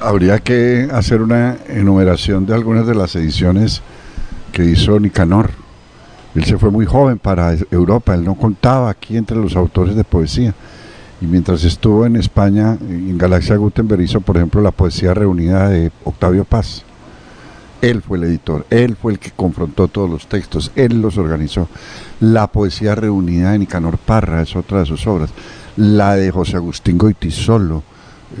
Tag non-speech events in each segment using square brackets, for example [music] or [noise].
habría que hacer una enumeración de algunas de las ediciones que hizo Nicanor. Él se fue muy joven para Europa, él no contaba aquí entre los autores de poesía. Y mientras estuvo en España, en Galaxia Gutenberg hizo, por ejemplo, la poesía reunida de Octavio Paz. Él fue el editor, él fue el que confrontó todos los textos, él los organizó. La poesía reunida de Nicanor Parra es otra de sus obras. La de José Agustín Goitisolo,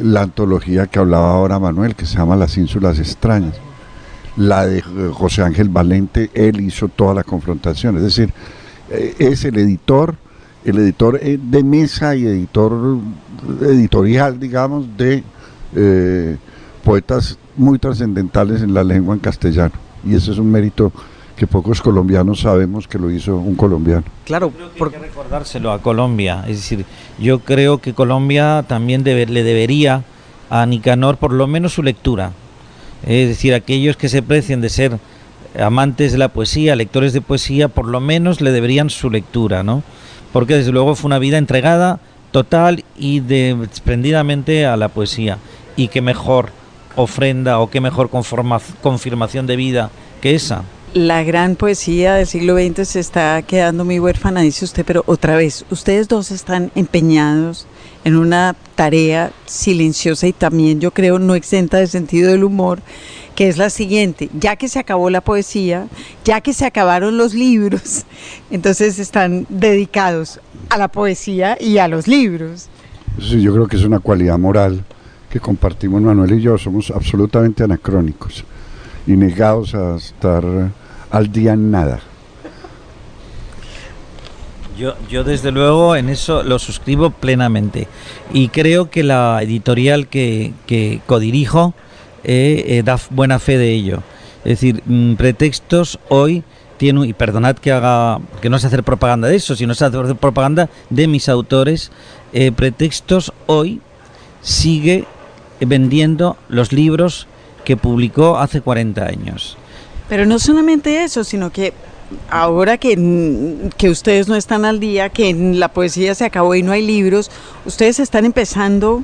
la antología que hablaba ahora Manuel, que se llama Las Ínsulas Extrañas. La de José Ángel Valente, él hizo toda la confrontación. Es decir, eh, es el editor, el editor eh, de mesa y editor editorial, digamos, de eh, poetas muy trascendentales en la lengua en castellano. Y ese es un mérito que pocos colombianos sabemos que lo hizo un colombiano. Claro, por... hay que recordárselo a Colombia. Es decir, yo creo que Colombia también le debería a Nicanor por lo menos su lectura. Es decir, aquellos que se precien de ser amantes de la poesía, lectores de poesía, por lo menos le deberían su lectura, ¿no? Porque desde luego fue una vida entregada total y desprendidamente a la poesía. Y qué mejor ofrenda o qué mejor confirmación de vida que esa. La gran poesía del siglo XX se está quedando muy huérfana, dice usted, pero otra vez, ustedes dos están empeñados en una tarea silenciosa y también yo creo no exenta de sentido del humor, que es la siguiente, ya que se acabó la poesía, ya que se acabaron los libros, [laughs] entonces están dedicados a la poesía y a los libros. Sí, yo creo que es una cualidad moral que compartimos Manuel y yo, somos absolutamente anacrónicos y negados a estar al día en nada. Yo, yo desde luego en eso lo suscribo plenamente y creo que la editorial que, que codirijo eh, eh, da buena fe de ello. Es decir, mm, pretextos hoy tiene y perdonad que haga que no sé hacer propaganda de eso, sino se hacer propaganda de mis autores. Eh, pretextos hoy sigue vendiendo los libros que publicó hace 40 años. Pero no solamente eso, sino que ahora que, que ustedes no están al día, que la poesía se acabó y no hay libros, ustedes están empezando,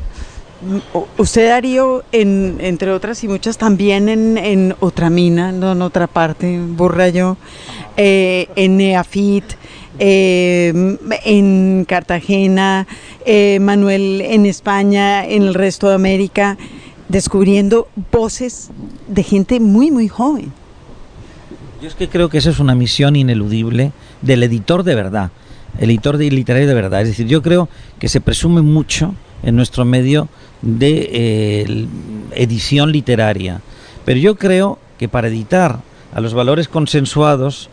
usted Darío, en, entre otras y muchas, también en, otra mina, no en otra parte, burra yo, eh, en Neafit, eh, en Cartagena, eh, Manuel en España, en el resto de América, descubriendo voces de gente muy, muy joven. Yo es que creo que esa es una misión ineludible del editor de verdad, el editor de literario de verdad. Es decir, yo creo que se presume mucho en nuestro medio de eh, edición literaria, pero yo creo que para editar a los valores consensuados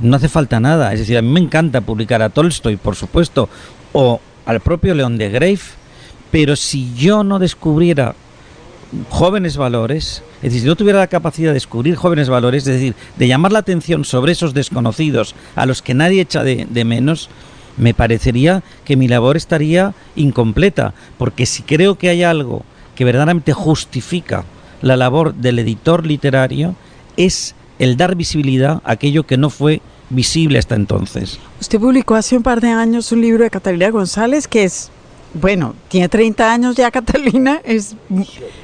no hace falta nada. Es decir, a mí me encanta publicar a Tolstoy, por supuesto, o al propio León de Grave, pero si yo no descubriera jóvenes valores, es decir, si no tuviera la capacidad de descubrir jóvenes valores, es decir, de llamar la atención sobre esos desconocidos a los que nadie echa de, de menos, me parecería que mi labor estaría incompleta, porque si creo que hay algo que verdaderamente justifica la labor del editor literario, es el dar visibilidad a aquello que no fue visible hasta entonces. Usted publicó hace un par de años un libro de Catalina González que es bueno, tiene 30 años ya [laughs] Catalina, es,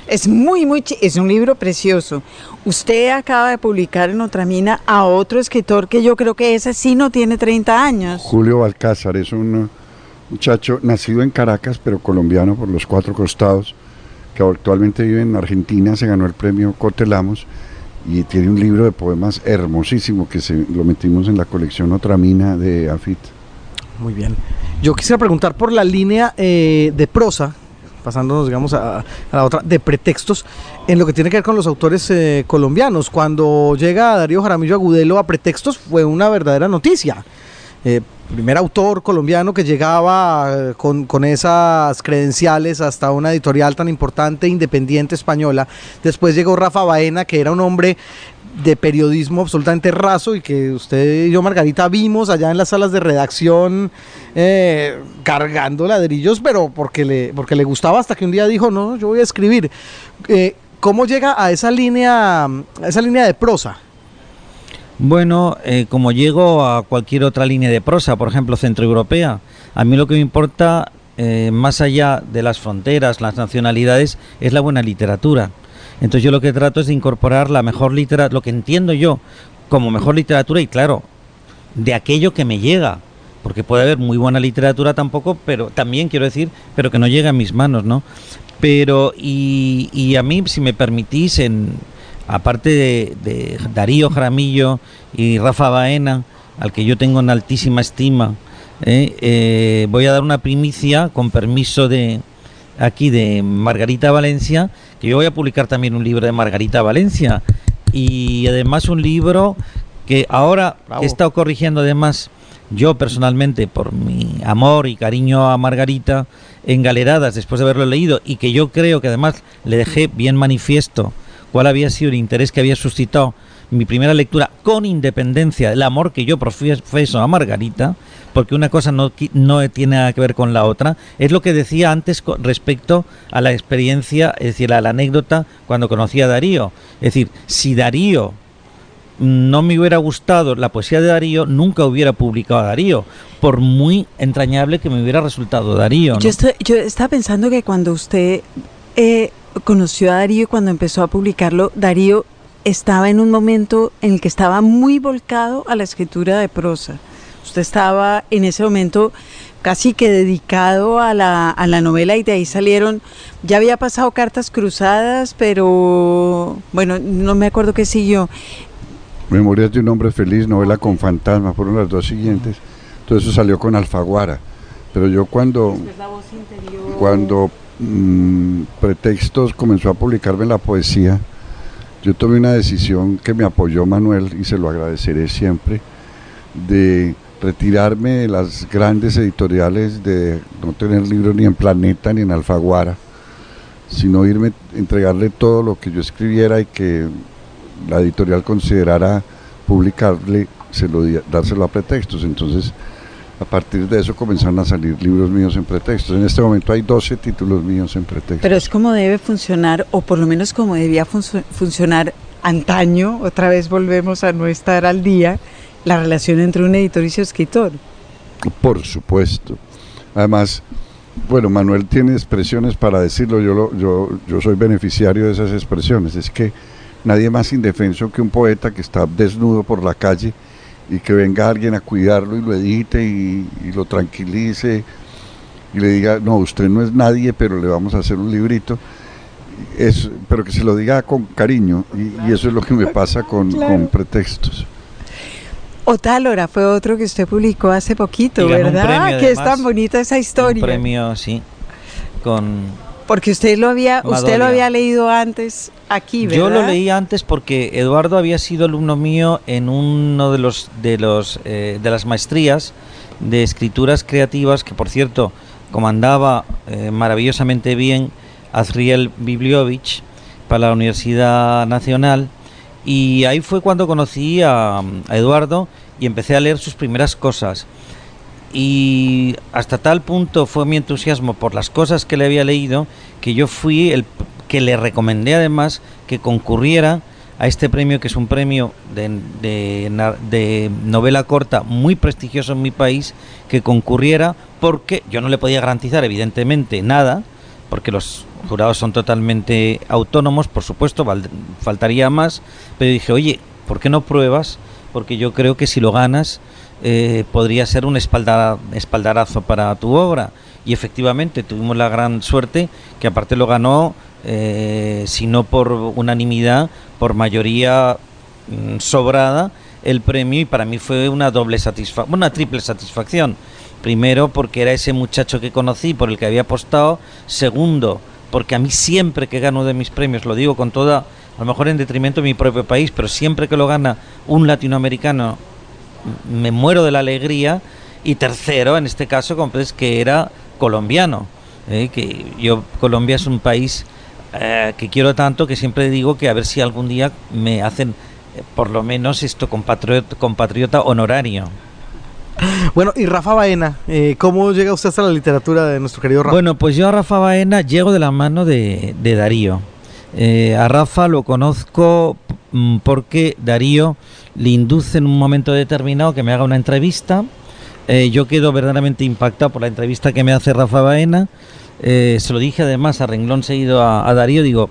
es muy, muy, es un libro precioso. Usted acaba de publicar en otra mina a otro escritor que yo creo que ese sí no tiene 30 años. Julio Balcázar es un muchacho nacido en Caracas, pero colombiano por los cuatro costados, que actualmente vive en Argentina, se ganó el premio Cotelamos y tiene un libro de poemas hermosísimo que se, lo metimos en la colección Otra Mina de Afit. Muy bien. Yo quisiera preguntar por la línea eh, de prosa, pasándonos, digamos, a, la otra, de pretextos, en lo que tiene que ver con los autores eh, colombianos. Cuando llega Darío Jaramillo Agudelo a pretextos fue una verdadera noticia. Eh, primer autor colombiano que llegaba con, con, esas credenciales hasta una editorial tan importante, independiente española. Después llegó Rafa Baena, que era un hombre de periodismo absolutamente raso y que usted y yo, Margarita, vimos allá en las salas de redacción eh, cargando ladrillos, pero porque le, porque le gustaba hasta que un día dijo, no, yo voy a escribir. Eh, ¿Cómo llega a esa línea, a esa línea de prosa? Bueno, eh, como llego a cualquier otra línea de prosa, por ejemplo, centroeuropea, a mí lo que me importa más allá de las fronteras, las nacionalidades, es la buena literatura. Entonces yo lo que trato es de incorporar la mejor literatura, lo que entiendo yo como mejor literatura y claro, de aquello que me llega, porque puede haber muy buena literatura tampoco, pero también quiero decir, pero que no llega a mis manos, ¿no? Pero, y, y a mí, si me permitís, en, aparte de, Darío Jaramillo y Rafa Baena, al que yo tengo en altísima estima, ¿eh? Eh, voy a dar una primicia con permiso de aquí de Margarita Valencia, que yo voy a publicar también un libro de Margarita Valencia. Y además un libro que ahora he estado corrigiendo además yo personalmente por mi amor y cariño a Margarita en galeradas después de haberlo leído y que yo creo que además le dejé bien manifiesto cuál había sido el interés que había suscitado mi primera lectura con independencia del amor que yo profeso a Margarita, porque una cosa no, no tiene nada que ver con la otra, es lo que decía antes respecto a la experiencia, es decir, a la anécdota cuando conocí a Darío. Es decir, si Darío no me hubiera gustado la poesía de Darío, nunca hubiera publicado a Darío, por muy entrañable que me hubiera resultado Darío. Yo, yo estaba pensando que cuando usted eh, conoció a Darío, cuando empezó a publicarlo, Darío estaba en un momento en el que estaba muy volcado a la escritura de prosa. Usted estaba en ese momento casi que dedicado a la, a la novela y de ahí salieron, ya había pasado cartas cruzadas, pero bueno, no me acuerdo qué siguió. Memorias de un hombre feliz, novela con fantasma, fueron las dos siguientes. Todo eso salió con Alfaguara. Pero yo cuando, cuando mm, Pretextos comenzó a publicarme la poesía, yo tomé una decisión que me apoyó Manuel y se lo agradeceré siempre, de retirarme de las grandes editoriales, de no tener libros ni en Planeta ni en Alfaguara, sino irme, entregarle todo lo que yo escribiera y que la editorial considerara publicarle, se lo, dárselo a pretextos. Entonces, a partir de eso comenzaron a salir libros míos en pretextos. En este momento hay 12 títulos míos en pretextos. Pero es como debe funcionar, o por lo menos como debía funcionar antaño, otra vez volvemos a no estar al día, la relación entre un editor y su escritor. Por supuesto. Además, bueno, Manuel tiene expresiones para decirlo, yo, yo, yo soy beneficiario de esas expresiones. Es que nadie más indefenso que un poeta que está desnudo por la calle y que venga alguien a cuidarlo y lo edite y, lo tranquilice y le diga, no, usted no es nadie, pero le vamos a hacer un librito. Es, pero que se lo diga con cariño y, eso es lo que me pasa con, con pretextos. Otálora fue otro que usted publicó hace poquito, ¿verdad? que es tan bonita esa historia. Un premio, sí, con porque usted lo había, usted lo había leído antes aquí, ¿verdad? Yo lo leí antes porque Eduardo había sido alumno mío en uno de los de los eh, de las maestrías de escrituras creativas que, por cierto, comandaba eh, maravillosamente bien Azriel Bibliovich para la Universidad Nacional. Y ahí fue cuando conocí a Eduardo y empecé a leer sus primeras cosas y hasta tal punto fue mi entusiasmo por las cosas que le había leído que yo fui el que le recomendé además que concurriera a este premio que es un premio de, de, novela corta muy prestigioso en mi país que concurriera porque yo no le podía garantizar evidentemente nada porque los jurados son totalmente autónomos por supuesto faltaría más pero dije oye ¿por qué no pruebas? porque yo creo que si lo ganas eh, podría ser un espaldarazo para tu obra. Y efectivamente tuvimos la gran suerte que aparte lo ganó, eh, si no por unanimidad, por mayoría mm, sobrada el premio y para mí fue una doble satisfacción, una triple satisfacción. Primero porque era ese muchacho que conocí, por el que había apostado. Segundo, porque a mí siempre que gano de mis premios, lo digo con toda, a lo mejor en detrimento de mi propio país, pero siempre que lo gana un latinoamericano me muero de la alegría. Y tercero, en este caso, es que era colombiano. ¿eh? que yo, Colombia es un país eh, que quiero tanto que siempre digo que a ver si algún día me hacen eh, por lo menos esto compatriota, compatriota honorario. Bueno, y Rafa Baena, ¿cómo llega usted hasta la literatura de nuestro querido Rafa? Bueno, pues yo a Rafa Baena llego de la mano de, de Darío. A Rafa lo conozco mm, porque Darío le induce en un momento determinado que me haga una entrevista Eh, yo quedo verdaderamente impactado por la entrevista que me hace Rafa Baena. Eh, se lo dije además a renglón seguido a, Darío, digo,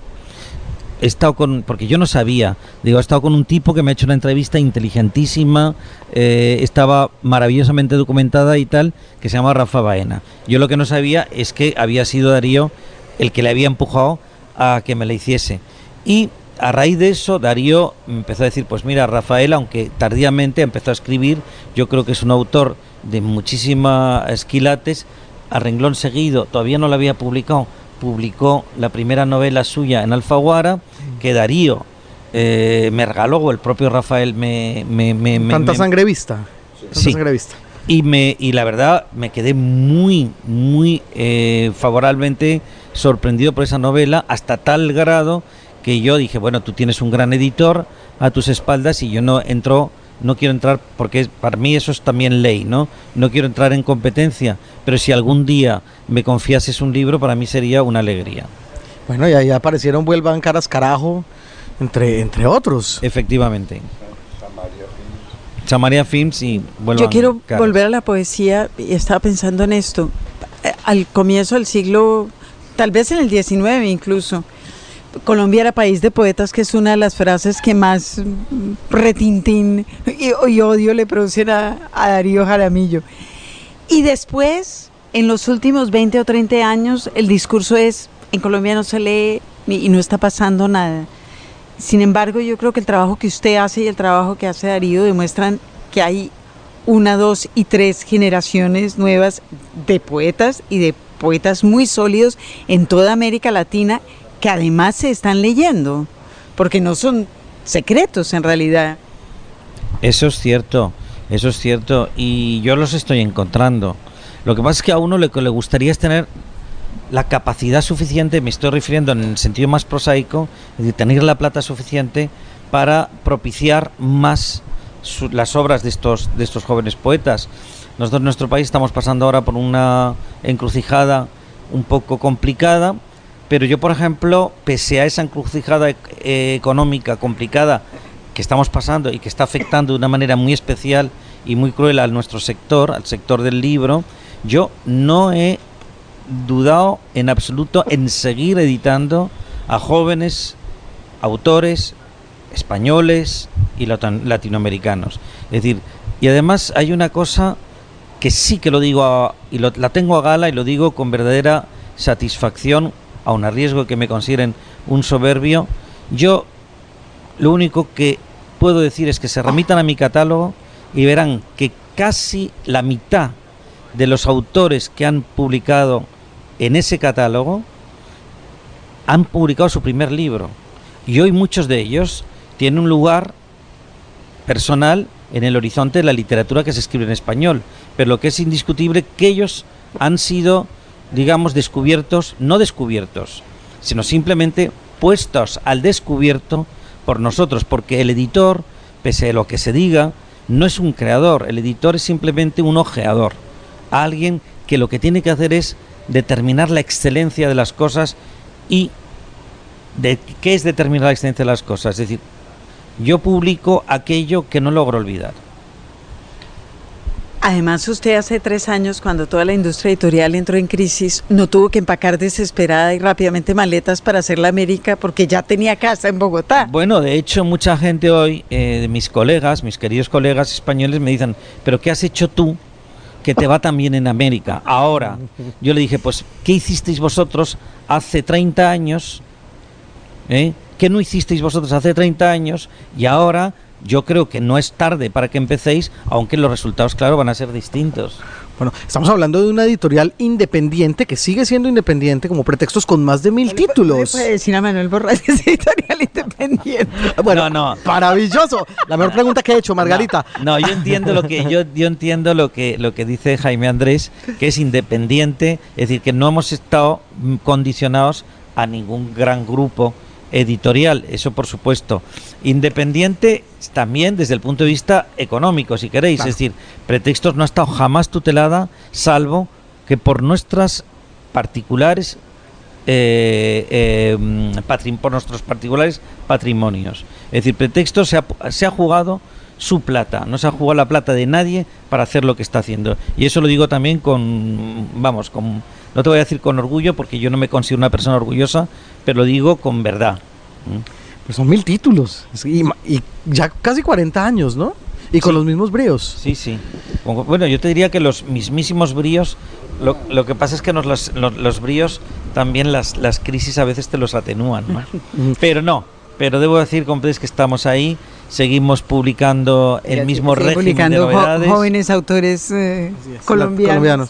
he estado con, porque yo no sabía, digo, he estado con un tipo que me ha hecho una entrevista inteligentísima, eh, estaba maravillosamente documentada y tal, que se llama Rafa Baena. Yo lo que no sabía es que había sido Darío el que le había empujado a que me la hiciese. Y a raíz de eso, Darío empezó a decir, pues mira, Rafael, aunque tardíamente empezó a escribir, yo creo que es un autor de muchísimas quilates, a renglón seguido, todavía no lo había publicado, publicó la primera novela suya en Alfaguara, que Darío eh, me regaló, o el propio Rafael me... me, me Tanta sangre vista. Tanta Sí. sangre vista. Y me y la verdad me quedé muy muy eh, favorablemente sorprendido por esa novela hasta tal grado que yo dije bueno tú tienes un gran editor a tus espaldas y yo no entro no quiero entrar porque para mí eso es también ley no no quiero entrar en competencia pero si algún día me confiases un libro para mí sería una alegría. Bueno, y ahí aparecieron Vuelvan Caras Carajo, entre, entre otros. efectivamente Samaria Films y Yo vuelvan quiero caras. volver a la poesía y estaba pensando en esto. Eh, Al comienzo del siglo, tal vez en el 19 incluso, Colombia era país de poetas, que es una de las frases que más mm, retintín y, y odio le producen a, a Darío Jaramillo. Y después, en los últimos 20 o 30 años, el discurso es, en Colombia no se lee y no está pasando nada. Sin embargo, yo creo que el trabajo que usted hace y el trabajo que hace Darío demuestran que hay una, dos y tres generaciones nuevas de poetas y de poetas muy sólidos en toda América Latina que además se están leyendo, porque no son secretos en realidad. Eso es cierto, eso es cierto, y yo los estoy encontrando. Lo que pasa es que a uno lo que le gustaría es tener la capacidad suficiente, me estoy refiriendo en el sentido más prosaico, decir, tener la plata suficiente para propiciar más las obras de estos, de estos jóvenes poetas. Nosotros en nuestro país estamos pasando ahora por una encrucijada un poco complicada, pero yo, por ejemplo, pese a esa encrucijada ec- eh, económica complicada que estamos pasando y que está afectando de una manera muy especial y muy cruel a nuestro sector, al sector del libro, yo no he dudado en absoluto en seguir editando a jóvenes autores españoles y latinoamericanos. Es decir, y además hay una cosa que sí que lo digo a- y la tengo a gala y lo digo con verdadera satisfacción, aun a riesgo que me consideren un soberbio. Yo lo único que puedo decir es que se remitan a mi catálogo y verán que casi la mitad de los autores que han publicado en ese catálogo han publicado su primer libro. Y hoy muchos de ellos tienen un lugar personal en el horizonte de la literatura que se escribe en español. Pero lo que es indiscutible que ellos han sido, digamos, descubiertos, no descubiertos, sino simplemente puestos al descubierto por nosotros, porque el editor, pese a lo que se diga, no es un creador, el editor es simplemente un ojeador, alguien que lo que tiene que hacer es determinar la excelencia de las cosas y de qué es determinar la excelencia de las cosas, es decir, yo publico aquello que no logro olvidar. Además, usted hace tres años, cuando toda la industria editorial entró en crisis, no tuvo que empacar desesperada y rápidamente maletas para hacer la América porque ya tenía casa en Bogotá. Bueno, de hecho, mucha gente hoy, eh, mis colegas, mis queridos colegas españoles, me dicen, pero ¿qué has hecho tú que te va tan bien en América? Ahora, yo le dije, pues, ¿qué hicisteis vosotros hace 30 años? ¿Eh? ¿Qué no hicisteis vosotros hace 30 años? Y ahora yo creo que no es tarde para que empecéis, aunque los resultados, claro, van a ser distintos. Bueno, estamos hablando de una editorial independiente que sigue siendo independiente como pretextos con más de mil títulos. puede decir a Manuel Borras que es editorial independiente. [laughs] Bueno, No, no. maravilloso. La mejor pregunta que he hecho, Margarita. No, no, yo entiendo lo que yo, yo entiendo lo que lo que dice Jaime Andrés, que es independiente, es decir, que no hemos estado condicionados a ningún gran grupo editorial, eso por supuesto. Independiente también desde el punto de vista económico, si queréis, Claro. es decir, pretextos no ha estado jamás tutelada, salvo que por nuestras particulares eh, eh, por nuestros particulares patrimonios. Es decir, pretexto se ha, se ha jugado su plata, no se ha jugado la plata de nadie para hacer lo que está haciendo. Y eso lo digo también con, vamos, con, no te voy a decir con orgullo porque yo no me considero una persona orgullosa, pero lo digo con verdad. Pues son mil títulos y, y ya casi 40 años, ¿no? Y con los mismos bríos. Sí, sí. Bueno, yo te diría que los mismísimos bríos, lo, lo que pasa es que nos los, los, los bríos también las, las crisis a veces te los atenúan, ¿no? [laughs] pero no, pero debo decir, comprendes que estamos ahí, seguimos publicando el mismo régimen publicando de novedades. jóvenes autores eh, colombianos. colombianos.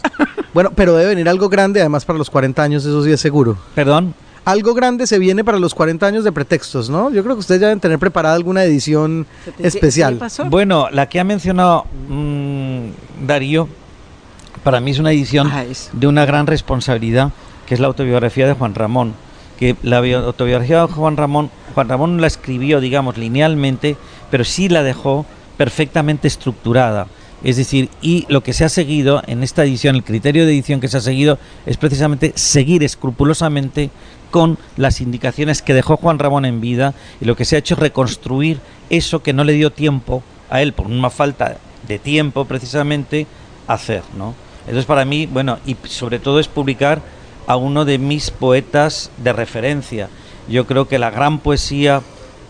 bueno, pero debe venir algo grande, además para los 40 años, eso sí es seguro. Perdón algo grande se viene para los 40 años de pretextos, ¿no? Yo creo que ustedes ya deben tener preparada alguna edición especial. Bueno, la que ha mencionado mmm, Darío, para mí es una edición ah, de una gran responsabilidad, que es la autobiografía de Juan Ramón. Que la autobiografía de Juan Ramón, Juan Ramón la escribió, digamos, linealmente, pero sí la dejó perfectamente estructurada. Es decir, y lo que se ha seguido en esta edición, el criterio de edición que se ha seguido es precisamente seguir escrupulosamente con las indicaciones que dejó Juan Ramón en vida y lo que se ha hecho es reconstruir eso que no le dio tiempo a él por una falta de tiempo precisamente hacer, ¿no? Entonces para mí, bueno, y sobre todo es publicar a uno de mis poetas de referencia. Yo creo que la gran poesía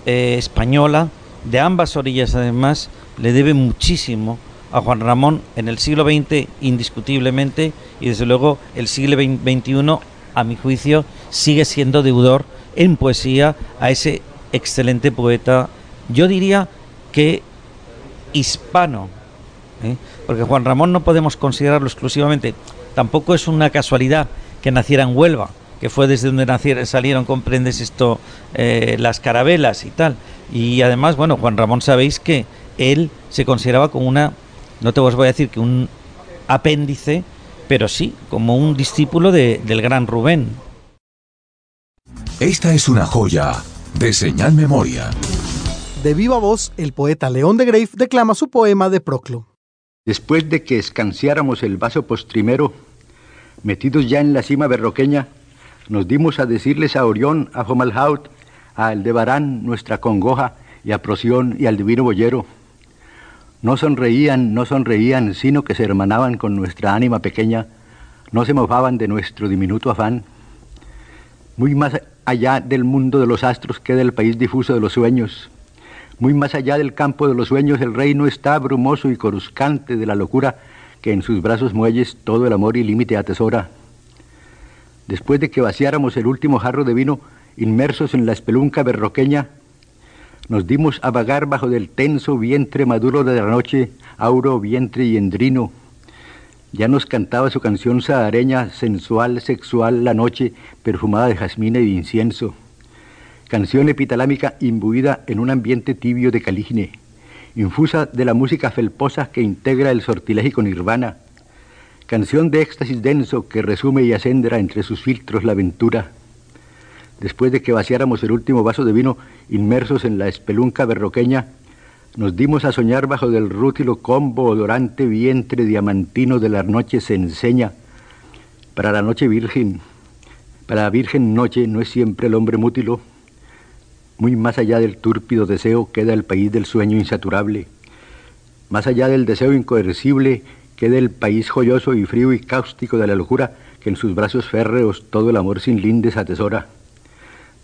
eh, española, de ambas orillas además, le debe muchísimo a Juan Ramón en el siglo XX indiscutiblemente y desde luego el siglo XXI a mi juicio, sigue siendo deudor en poesía a ese excelente poeta, yo diría que hispano, ¿eh? porque Juan Ramón no podemos considerarlo exclusivamente, tampoco es una casualidad que naciera en Huelva, que fue desde donde nacieron, salieron, comprendes esto, eh, las carabelas y tal. Y además, bueno, Juan Ramón sabéis que él se consideraba como una, no te os voy a decir que un apéndice pero sí como un discípulo de, del gran Rubén. Esta es una joya de señal memoria. De viva voz, el poeta León de Grave declama su poema de Proclo. Después de que escanciáramos el vaso postrimero, metidos ya en la cima berroqueña, nos dimos a decirles a Orión, a Fomalhaut, a Aldebarán, nuestra congoja, y a Proción y al divino boyero, no sonreían, no sonreían, sino que se hermanaban con nuestra ánima pequeña, no se mofaban de nuestro diminuto afán. Muy más allá del mundo de los astros queda el país difuso de los sueños. Muy más allá del campo de los sueños el reino está brumoso y coruscante de la locura que en sus brazos muelles todo el amor y límite atesora. Después de que vaciáramos el último jarro de vino, inmersos en la espelunca berroqueña, nos dimos a vagar bajo del tenso vientre maduro de la noche, auro vientre y endrino. Ya nos cantaba su canción sahareña, sensual, sexual, la noche, perfumada de jazmín y de incienso. Canción epitalámica imbuida en un ambiente tibio de calígine, infusa de la música felposa que integra el sortilegio nirvana. Canción de éxtasis denso que resume y acendra entre sus filtros la aventura después de que vaciáramos el último vaso de vino inmersos en la espelunca berroqueña, nos dimos a soñar bajo del rútilo combo odorante vientre diamantino de la noche se enseña. Para la noche virgen, para la virgen noche no es siempre el hombre mútilo. Muy más allá del túrpido deseo queda el país del sueño insaturable. Más allá del deseo incoercible queda el país joyoso y frío y cáustico de la locura que en sus brazos férreos todo el amor sin lindes atesora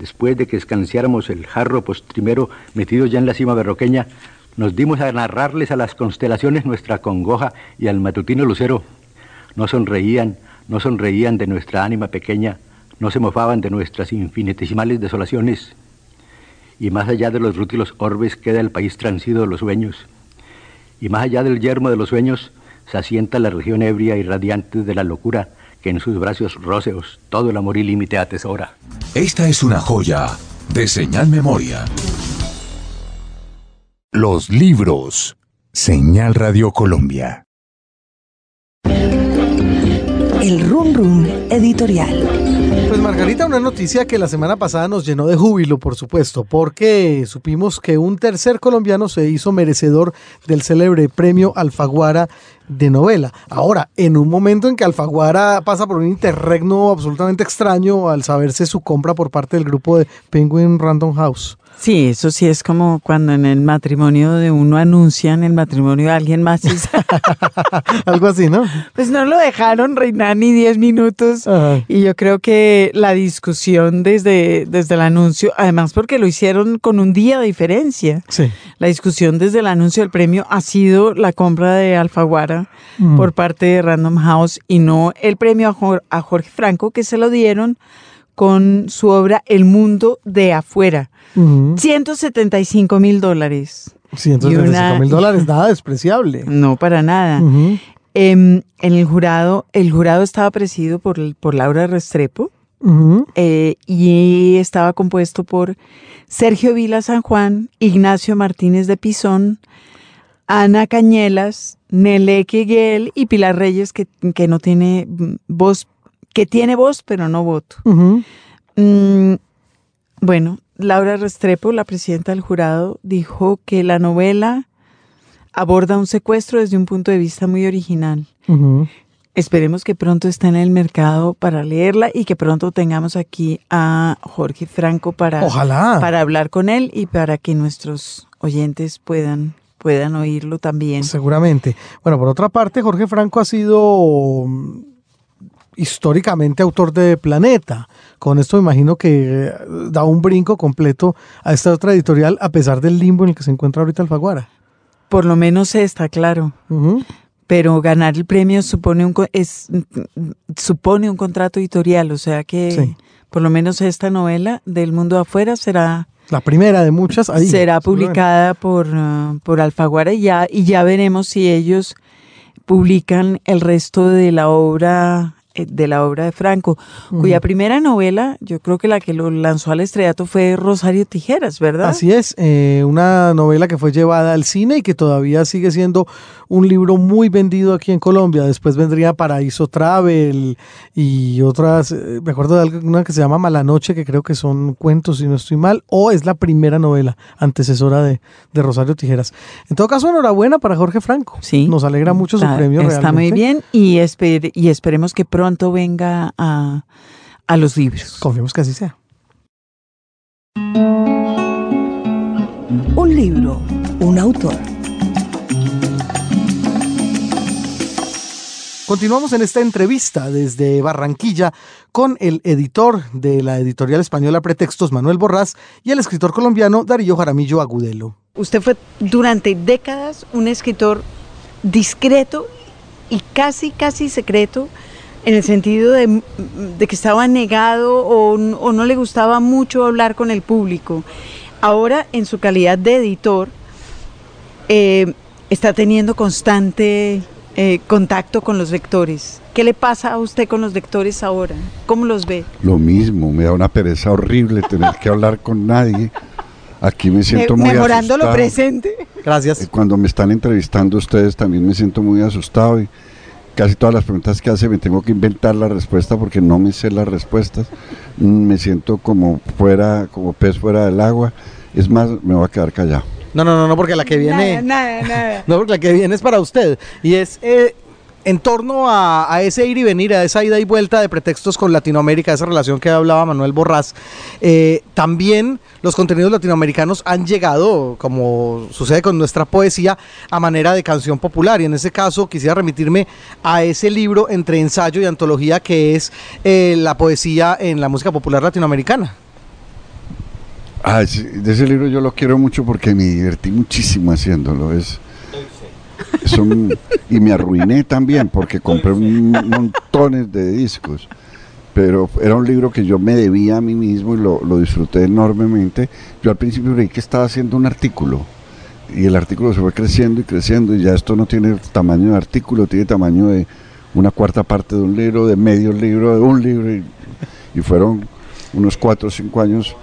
después de que escanciáramos el jarro postrimero metidos ya en la cima berroqueña, nos dimos a narrarles a las constelaciones nuestra congoja y al matutino lucero. No sonreían, no sonreían de nuestra ánima pequeña, no se mofaban de nuestras infinitesimales desolaciones. Y más allá de los rútilos orbes queda el país transido de los sueños. Y más allá del yermo de los sueños se asienta la región ebria y radiante de la locura, que en sus brazos róseos todo el amor y límite atesora. Esta es una joya de señal memoria. Los libros. Señal Radio Colombia. El Rum Rum Editorial. Pues Margarita, una noticia que la semana pasada nos llenó de júbilo, por supuesto, porque supimos que un tercer colombiano se hizo merecedor del célebre premio Alfaguara de novela. Ahora, en un momento en que Alfaguara pasa por un interregno absolutamente extraño al saberse su compra por parte del grupo de Penguin Random House. Sí, eso sí es como cuando en el matrimonio de uno anuncian el matrimonio de alguien más. y- [laughs] Algo así, ¿no? pues no lo dejaron reinar ni 10 minutos. Ajá. Y yo creo que la discusión desde, desde el anuncio, además porque lo hicieron con un día de diferencia, Sí. la discusión desde el anuncio del premio ha sido la compra de Alfaguara Mm. por parte de Random House y no el premio a Jor- a Jorge Franco que se lo dieron con su obra El Mundo de Afuera. Ujú. 175 mil dólares. 175 mil dólares, nada despreciable. No para nada. Em, en el jurado, el jurado estaba presidido por, por Laura Restrepo eh, y estaba compuesto por Sergio Vila San Juan, Ignacio Martínez de Pisón, Ana Cañelas, Nele Queguel y Pilar Reyes, que, que no tiene voz, que tiene voz, pero no voto. Mm, bueno, Laura Restrepo, la presidenta del jurado, dijo que la novela aborda un secuestro desde un punto de vista muy original. Esperemos que pronto esté en el mercado para leerla y que pronto tengamos aquí a Jorge Franco para, Ojalá. para hablar con él y para que nuestros oyentes puedan, puedan oírlo también. Seguramente. Bueno, por otra parte, Jorge Franco ha sido mm, históricamente autor de Planeta. Con esto me imagino que eh, da un brinco completo a esta otra editorial a pesar del limbo en el que se encuentra ahorita Alfaguara. Por lo menos está claro. Pero ganar el premio supone un, es, supone un contrato editorial, o sea que Sí. por lo menos esta novela del mundo afuera será, La primera de muchas ahí. será publicada por, ah, por Alfaguara y ya, y ya veremos si ellos publican el resto de la obra eh, de la obra de Franco, cuya primera novela, yo creo que la que lo lanzó al estrellato fue Rosario Tijeras, ¿verdad? Así es, eh, una novela que fue llevada al cine y que todavía sigue siendo un libro muy vendido aquí en Colombia. Después vendría Paraíso Travel y otras, eh, me acuerdo de una que se llama Mala Noche, que creo que son cuentos, si no estoy mal, o es la primera novela antecesora de, de Rosario Tijeras. En todo caso, enhorabuena para Jorge Franco. Sí. Nos alegra mucho su Está- premio. Está muy bien y, esper- y esperemos que pronto venga a, a los libros. Confiemos que así sea. Un libro, un autor. Continuamos en esta entrevista desde Barranquilla con el editor de la editorial española Pretextos, Manuel Borrás, y el escritor colombiano Darío Jaramillo Agudelo. Usted fue durante décadas un escritor discreto y casi, casi secreto en el sentido de, que estaba negado o no le gustaba mucho hablar con el público. Ahora, en su calidad de editor, eh, está teniendo constante eh, contacto con los lectores. ¿Qué le pasa a usted con los lectores ahora? ¿Cómo los ve? Lo mismo, me da una pereza horrible tener que hablar con nadie. Aquí me siento Me- muy mejorando lo asustado. presente. Eh, Gracias. Cuando me están entrevistando ustedes también me siento muy asustado y casi todas las preguntas que hace me tengo que inventar la respuesta porque no me sé las respuestas. Mm, Me siento como fuera, como pez fuera del agua. Es más, me voy a quedar callado. No, no, no, no, porque la que viene. Nada, nada, nada. [laughs] No, porque la que viene es para usted. Y es eh, en torno a, a ese ir y venir, a esa ida y vuelta de pretextos con Latinoamérica, esa relación que hablaba Manuel Borrás. eh, también los contenidos latinoamericanos han llegado, como sucede con nuestra poesía, a manera de canción popular. Y en ese caso quisiera remitirme a ese libro entre ensayo y antología que es eh, la poesía en la música popular latinoamericana. Ah, ese- de ese libro yo lo quiero mucho porque me divertí muchísimo haciéndolo. Es, y me arruiné también porque compré un montones de discos. Pero era un libro que yo me debía a mí mismo y lo, lo disfruté enormemente. Yo al principio creí que estaba haciendo un artículo y el artículo se fue creciendo y creciendo y ya esto no tiene tamaño de artículo, tiene tamaño de una cuarta parte de un libro, de medio libro, de un libro y, y fueron unos cuatro o cinco años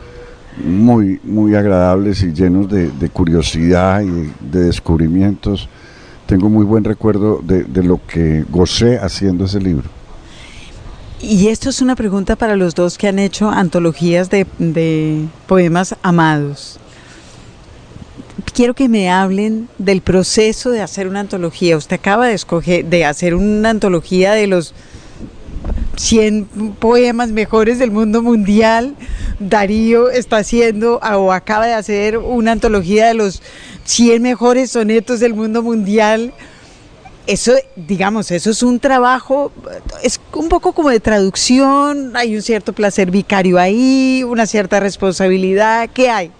muy, muy agradables y llenos de, curiosidad y de, de descubrimientos. Tengo muy buen recuerdo de, lo que gocé haciendo ese libro. Y esto es una pregunta para los dos que han hecho antologías de, poemas amados. quiero que me hablen del proceso de hacer una antología. Usted acaba de hacer una antología de los 100 poemas mejores del mundo mundial. Darío está haciendo o acaba de hacer una antología de los 100 mejores sonetos del mundo mundial. Eso, digamos, eso es un trabajo, es un poco como de traducción, hay un cierto placer vicario ahí, una cierta responsabilidad, ¿qué hay?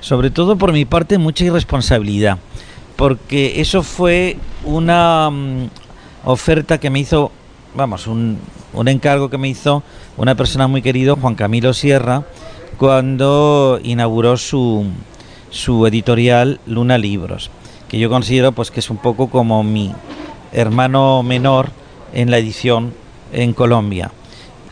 Sobre todo por mi parte mucha irresponsabilidad, porque eso fue una mm, oferta que me hizo, vamos, un, un encargo que me hizo una persona muy querida, Juan Camilo Sierra, cuando inauguró su, su editorial Luna Libros, que yo considero pues que es un poco como mi hermano menor en la edición en Colombia.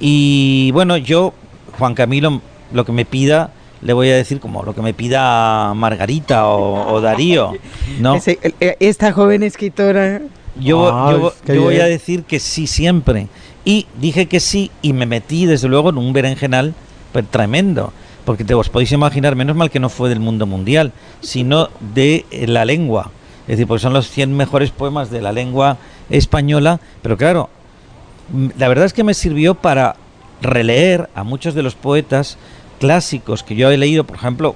Y bueno, yo, Juan Camilo, lo que me pida, le voy a decir como lo que me pida Margarita o, Darío, ¿no? Eh, esta joven escritora. Yo, yo, voy a decir que sí siempre. Y dije que sí y me metí desde luego en un berenjenal tremendo. Porque te os podéis imaginar, menos mal que no fue del mundo mundial, sino de la lengua. Es decir, porque son los 100 mejores poemas de la lengua española. Pero claro, la verdad es que me sirvió para releer a muchos de los poetas clásicos que yo he leído, por ejemplo,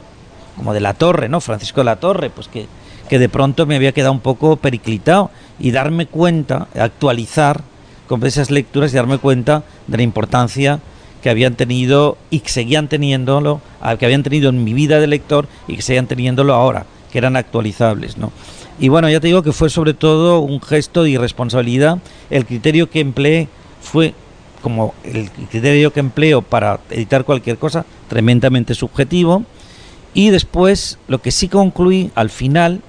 como de La Torre, ¿no? Francisco de la Torre, pues que, que de pronto me había quedado un poco periclitado y darme cuenta, actualizar con esas lecturas y darme cuenta de la importancia que habían tenido y que seguían teniéndolo, que habían tenido en mi vida de lector y que seguían teniéndolo ahora, que eran actualizables, ¿no? Y bueno, ya te digo que fue sobre todo un gesto de irresponsabilidad. El criterio que empleé fue como el criterio que empleo para editar cualquier cosa, tremendamente subjetivo. Y después lo que sí concluí al final,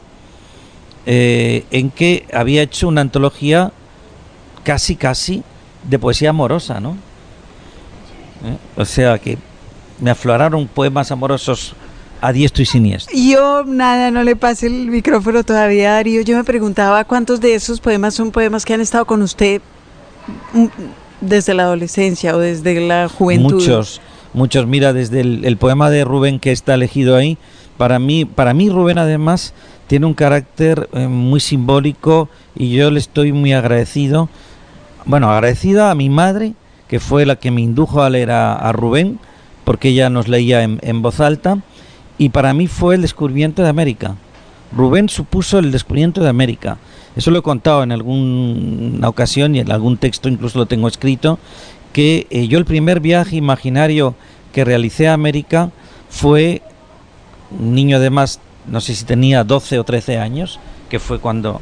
eh, en que había hecho una antología casi, casi de poesía amorosa, ¿no? ¿Eh? O sea que me afloraron poemas amorosos a diestro y siniestro. Yo, nada, no le pase el micrófono todavía, Darío. Yo me preguntaba cuántos de esos poemas son poemas que han estado con usted mm, desde la adolescencia o desde la juventud. Muchos, muchos. Mira, desde el, poema de Rubén que está elegido ahí, para mí, para mí Rubén además tiene un carácter eh, muy simbólico y yo le estoy muy agradecido bueno, agradecida a mi madre, que fue la que me indujo a leer a, Rubén, porque ella nos leía en, voz alta, y para mí fue el descubrimiento de América. Rubén supuso el descubrimiento de América. Eso lo he contado en alguna ocasión y en algún texto incluso lo tengo escrito, que eh, yo el primer viaje imaginario que realicé a América fue un niño de más, no sé si tenía 12 o 13 años, que fue cuando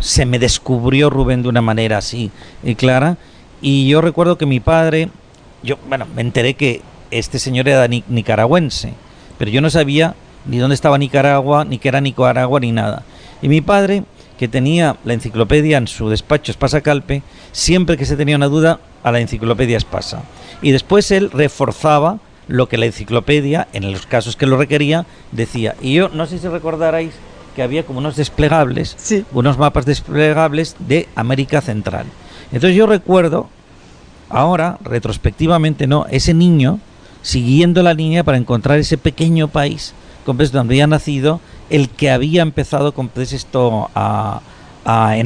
se me descubrió Rubén de una manera así y clara. Y yo recuerdo que mi padre, yo, bueno, me enteré que este señor era nicaragüense, pero yo no sabía ni dónde estaba Nicaragua, ni que era Nicaragua, ni nada. Y mi padre, que tenía la enciclopedia en su despacho Espasa Calpe, siempre que se tenía una duda, a la enciclopedia Espasa. Y después él reforzaba lo que la enciclopedia, en los casos que lo requería, decía. Y yo no sé si recordarais que había como unos desplegables, unos mapas desplegables de América Central. Entonces yo recuerdo, ahora, retrospectivamente, no, ese niño siguiendo la línea para encontrar ese pequeño país donde había nacido, el que había empezado con esto a, a,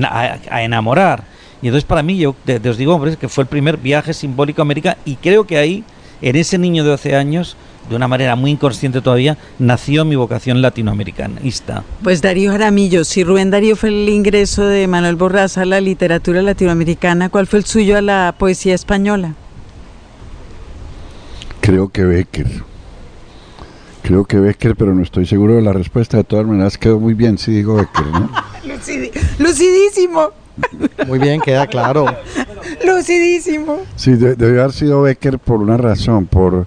enamorar. Y entonces para mí, yo os digo, hombre, que fue el primer viaje simbólico a América y creo que ahí, en ese niño de 12 años, de una manera muy inconsciente todavía, nació mi vocación latinoamericanista. Pues Darío Jaramillo, si Rubén Darío fue el ingreso de Manuel Borraza a la literatura latinoamericana, ¿cuál fue el suyo a la poesía española? Creo que Becker. Creo que Becker, pero no estoy seguro de la respuesta. De todas maneras, quedó muy bien si digo Becker, ¿no? [laughs] lucidísimo. Muy bien, queda claro. Lucidísimo. Sí, debe haber sido Becker por una razón, por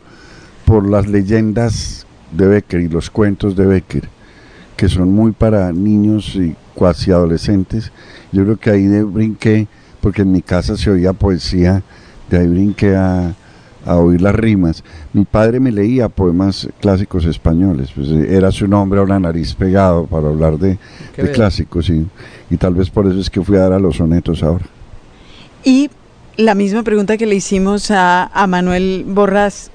por las leyendas de Becker y los cuentos de Becker, que son muy para niños y cuasi adolescentes. Yo creo que ahí de brinqué, porque en mi casa se oía poesía, de ahí brinqué a, oír las rimas. Mi padre me leía poemas clásicos españoles, pues eh, era su nombre a una nariz pegado para hablar de, clásicos y, y tal vez por eso es que fui a dar a los sonetos ahora. Y la misma pregunta que le hicimos a, a Manuel Borras,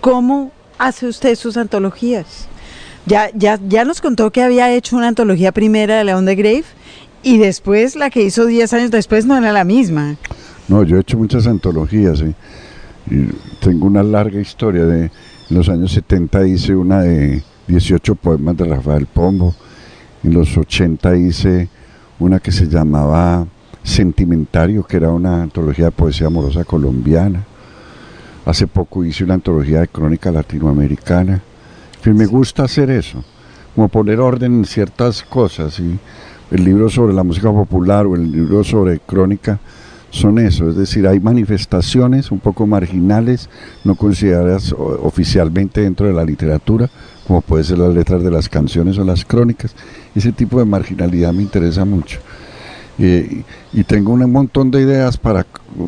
¿Cómo hace usted sus antologías? Ya, ya, ya nos contó que había hecho una antología primera de León de Grave y después la que hizo 10 años después no era la misma. No, yo he hecho muchas antologías y tengo una larga historia. De, en los años 70 hice una de 18 poemas de Rafael Pombo. En los 80 hice una que se llamaba Sentimentario, que era una antología de poesía amorosa colombiana. Hace poco hice una antología de crónica latinoamericana. En fin, me gusta hacer eso, como poner orden en ciertas cosas. Y el libro sobre la música popular o el libro sobre crónica son eso, es decir, hay manifestaciones un poco marginales, no consideradas oficialmente dentro de la literatura, como puede ser las letras de las canciones o las crónicas. Ese tipo de marginalidad me interesa mucho. Eh, y tengo un montón de ideas para,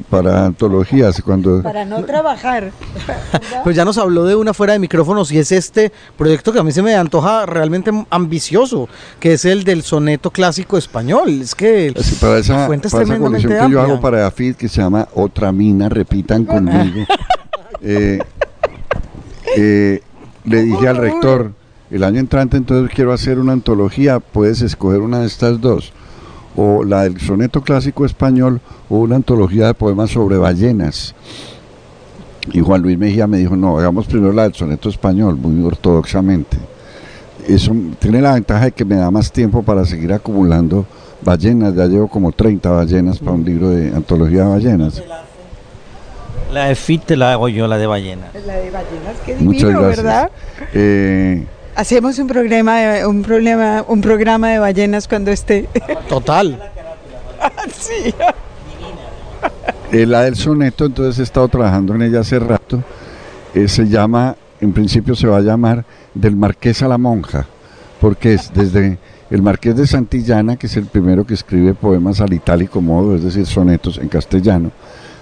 para antologías. Cuando, Para no trabajar. [laughs] Pues ya nos habló de una fuera de micrófonos y es este proyecto que a mí se me antoja realmente ambicioso, que es el del soneto clásico español. Es que Así, para esa, la fuente es para esa tremendamente colección que yo hago para AFID que se llama Otra Mina, repitan conmigo. [laughs] eh, eh, le dije al rector, el año entrante entonces quiero hacer una antología, puedes escoger una de estas dos, o la del soneto clásico español o una antología de poemas sobre ballenas. Y Juan Luis Mejía me dijo, no, hagamos primero la del soneto español, muy ortodoxamente. Eso tiene la ventaja de que me da más tiempo para seguir acumulando ballenas. Ya llevo como 30 ballenas para un libro de antología de ballenas. La de Fit te la hago yo, la de ballena. La de ballenas, qué Muchas divino, gracias. ¿verdad? Eh, Hacemos un programa, de, un problema, un programa de ballenas cuando esté. total. [laughs] sí. eh, la del soneto, entonces he estado trabajando en ella hace rato. Eh, se llama, en principio se va a llamar Del Marqués a la Monja, porque es desde el Marqués de Santillana, que es el primero que escribe poemas al itálico modo, es decir, sonetos en castellano,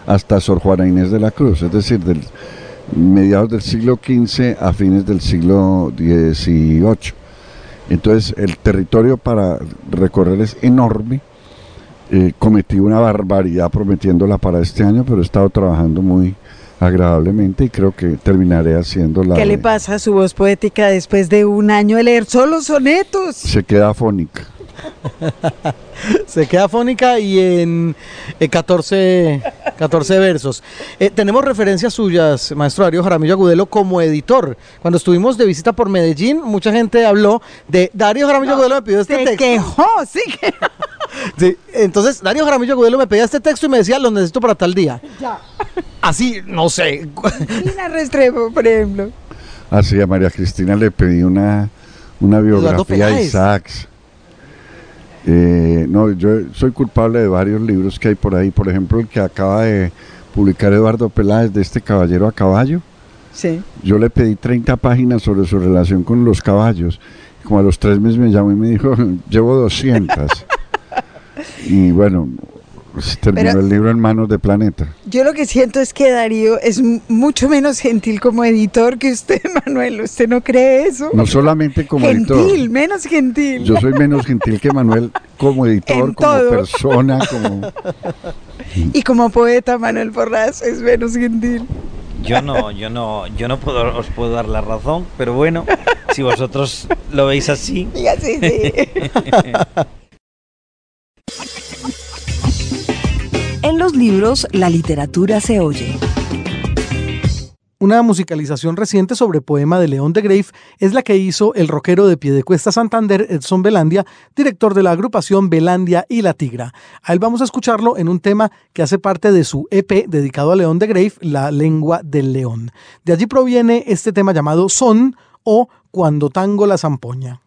hasta Sor Juana Inés de la Cruz, es decir, del mediados del siglo XV a fines del siglo XVIII. Entonces, el territorio para recorrer es enorme. Eh, cometí una barbaridad prometiéndola para este año, pero he estado trabajando muy agradablemente y creo que terminaré haciendo la... ¿Qué le pasa a su voz poética después de un año de leer solo sonetos? Se queda afónica. [laughs] Se queda fónica y en eh, 14, 14 versos. Eh, tenemos referencias suyas, maestro Darío Jaramillo Agudelo, como editor. Cuando estuvimos de visita por Medellín, mucha gente habló de Darío Jaramillo Agudelo me pidió este Se texto. quejó, sí que. [laughs] Sí, entonces, Darío Jaramillo Agudelo me pedía este texto y me decía, lo necesito para tal día. Así, no sé. Tina Restrepo, por ejemplo. Así a María Cristina le pedí una, una biografía de. Isaacs. Eh, no, yo soy culpable de varios libros que hay por ahí. Por ejemplo, el que acaba de publicar Eduardo Peláez de este caballero a caballo. Sí. Yo le pedí 30 páginas sobre su relación con los caballos. Como a los tres meses me llamó y me dijo, [laughs] llevo 200. [laughs] y bueno, se terminó Pero- el libro en manos de Planeta. Yo lo que siento es que Darío es mucho menos gentil como editor que usted, [laughs] Manuel. ¿Usted no cree eso? No solamente como gentil, editor. menos gentil. Yo soy menos gentil que Manuel como editor, En como todo. persona, como... Y como poeta, Manuel Porras es menos gentil. Yo no, yo no, yo no puedo, os puedo dar la razón, pero bueno, si vosotros lo veis así. [laughs] Diga, sí, sí. [laughs] En los libros, la literatura se oye. Una musicalización reciente sobre poema de León de Grave es la que hizo el rockero de Piedecuesta Santander, Edson Belandia, director de la agrupación Belandia y La Tigra. A él vamos a escucharlo en un tema que hace parte de su EP dedicado a León de Grave, La lengua del león. De allí proviene este tema llamado Son o Cuando tango la zampoña.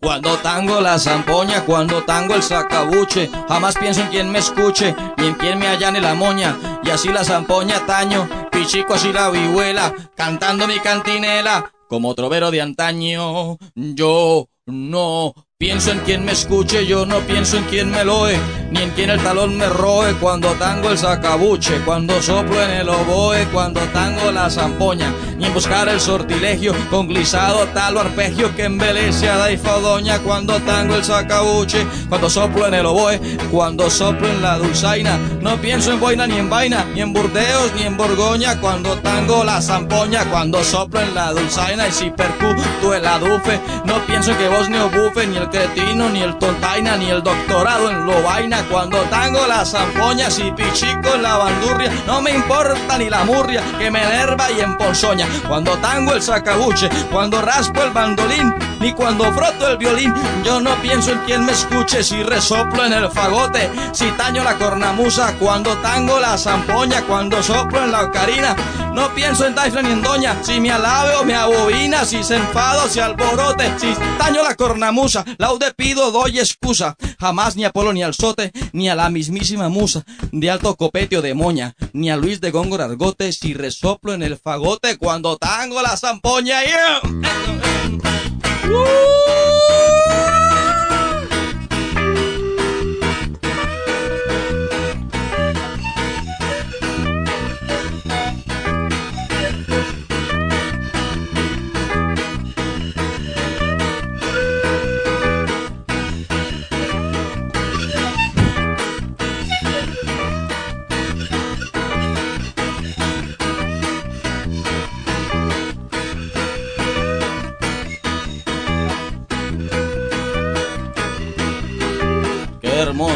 Cuando tango la zampoña, cuando tango el sacabuche, jamás pienso en quien me escuche, ni en quien me allane la moña. Y así la zampoña taño, pichico así la vihuela, cantando mi cantinela, como trovero de antaño. Yo no pienso en quien me escuche, yo no pienso en quien me loe, ni en quien el talón me roe. Cuando tango el sacabuche, cuando soplo en el oboe, cuando tango la zampoña, ni en buscar el sortilegio con glisado tal o arpegio que embelece a la doña cuando tango el sacabuche, cuando soplo en el oboe, cuando soplo en la dulzaina, No pienso en boina ni en vaina, ni en Burdeos ni en Borgoña. Cuando tango la zampoña, cuando soplo en la dulzaina y si percuto el adufe. No pienso en que vos ni bufe, ni el ni el tontaina, ni el doctorado en lo vaina. Cuando tango la zampoña, si pichico en la bandurria. No me importa ni la murria que me enerva y emponzoña. Cuando tango el sacabuche, cuando raspo el bandolín, ni cuando froto el violín. Yo no pienso en quien me escuche, si resoplo en el fagote, si taño la cornamusa, cuando tango la zampoña, cuando soplo en la ocarina. No pienso en Taifla ni en Doña, si me alabe o me abobina, si se enfado, si alborote, si taño la cornamusa, laude pido, doy excusa. Jamás ni a Polo ni al Sote, ni a la mismísima musa, de alto copetio de moña, ni a Luis de Góngora Argote, si resoplo en el fagote, cuando tango la zampoña. Yeah.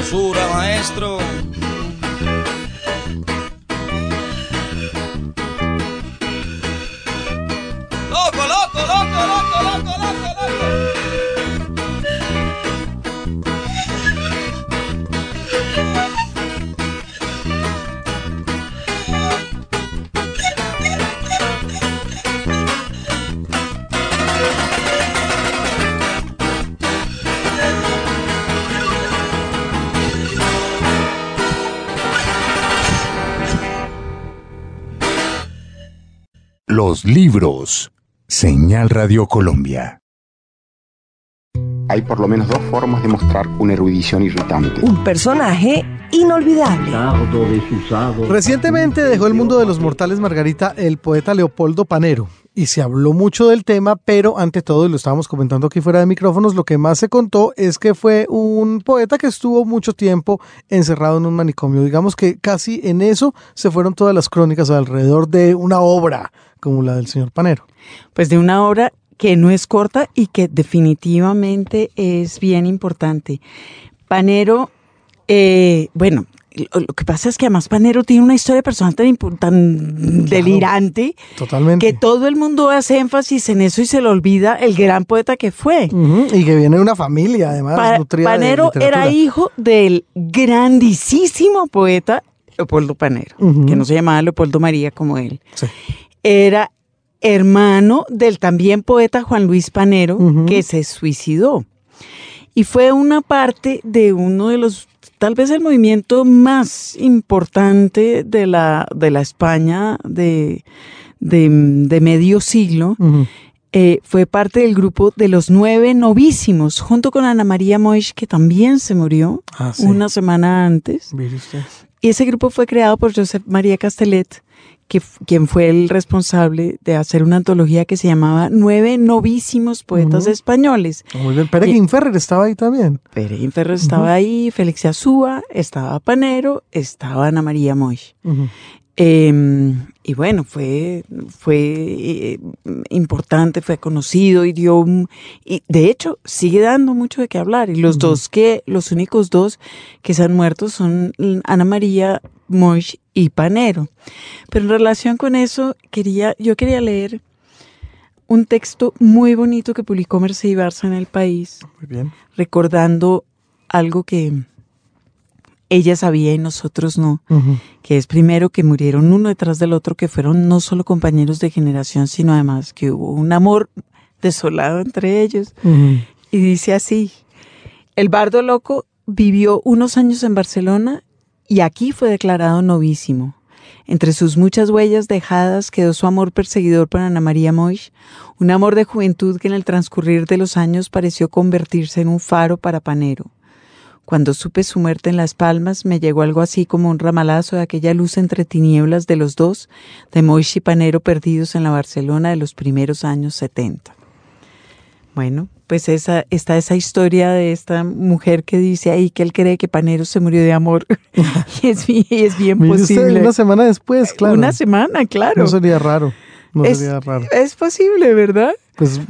Hermosura, maestro. Los libros. Señal Radio Colombia. Hay por lo menos dos formas de mostrar una erudición irritante. Un personaje inolvidable. Recientemente dejó el mundo de los mortales Margarita el poeta Leopoldo Panero y se habló mucho del tema, pero ante todo, y lo estábamos comentando aquí fuera de micrófonos, lo que más se contó es que fue un poeta que estuvo mucho tiempo encerrado en un manicomio. Digamos que casi en eso se fueron todas las crónicas alrededor de una obra como la del señor Panero. Pues de una obra que no es corta y que definitivamente es bien importante. Panero, eh, bueno, lo, que pasa es que además Panero tiene una historia personal tan, tan delirante Totalmente. que todo el mundo hace énfasis en eso y se le olvida el gran poeta que fue. Y que viene de una familia, además, Pa- nutrida de Panero era hijo del grandísimo poeta Leopoldo Panero, que no se llamaba Leopoldo María como él. Sí. Era hermano del también poeta Juan Luis Panero, que se suicidó. Y fue una parte de uno de los, tal vez el movimiento más importante de la, de la España de, de, de medio siglo. Eh, fue parte del grupo de los nueve novísimos, junto con Ana María Moix, que también se murió Ah, sí. una semana antes. Y ese grupo fue creado por Josep María Castellet, que, quien fue el responsable de hacer una antología que se llamaba Nueve Novísimos Poetas Ujú. Españoles. Muy bien. Peregrine Ferrer estaba ahí también. Peregrine Ferrer estaba ahí, Félix Azúa, estaba Panero, estaba Ana María Moix. Ujú. Eh, y bueno, fue, fue eh, importante, fue conocido y dio, un- y de hecho sigue dando mucho de qué hablar. Y los dos que, los únicos dos que se han muerto son Ana María Moix y Panero. Pero en relación con eso, quería, yo quería leer un texto muy bonito que publicó Mercedes Barça en El País, Muy bien. recordando algo que ella sabía y nosotros no que es primero que murieron uno detrás del otro, que fueron no solo compañeros de generación, sino además que hubo un amor desolado entre ellos. Y dice así, el bardo loco vivió unos años en Barcelona y aquí fue declarado novísimo. Entre sus muchas huellas dejadas quedó su amor perseguidor por Ana María Moix, un amor de juventud que en el transcurrir de los años pareció convertirse en un faro para Panero. Cuando supe su muerte en Las Palmas, me llegó algo así como un ramalazo de aquella luz entre tinieblas de los dos, de Moix y Panero perdidos en la Barcelona de los primeros años 70. Bueno, pues esa, está esa historia de esta mujer que dice ahí que él cree que Panero se murió de amor. [laughs] [laughs] y es, bien- es bien Mire usted, posible. una semana después, claro. Una semana, claro. No sería raro. No es, sería raro. es posible, ¿verdad? Pues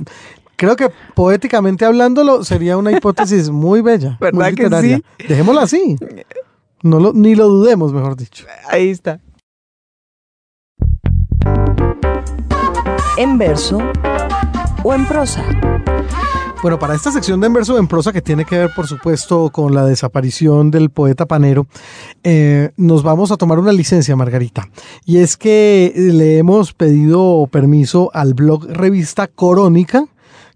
creo que poéticamente hablándolo sería una hipótesis muy bella. [laughs] ¿Verdad muy que literaria. sí? Dejémosla así. No lo, ni lo dudemos, mejor dicho. Ahí está. En verso o en prosa. Bueno, para esta sección de En verso en prosa, que tiene que ver, por supuesto, con la desaparición del poeta Panero, eh, nos vamos a tomar una licencia, Margarita. Y es que le hemos pedido permiso al blog Revista Corónica,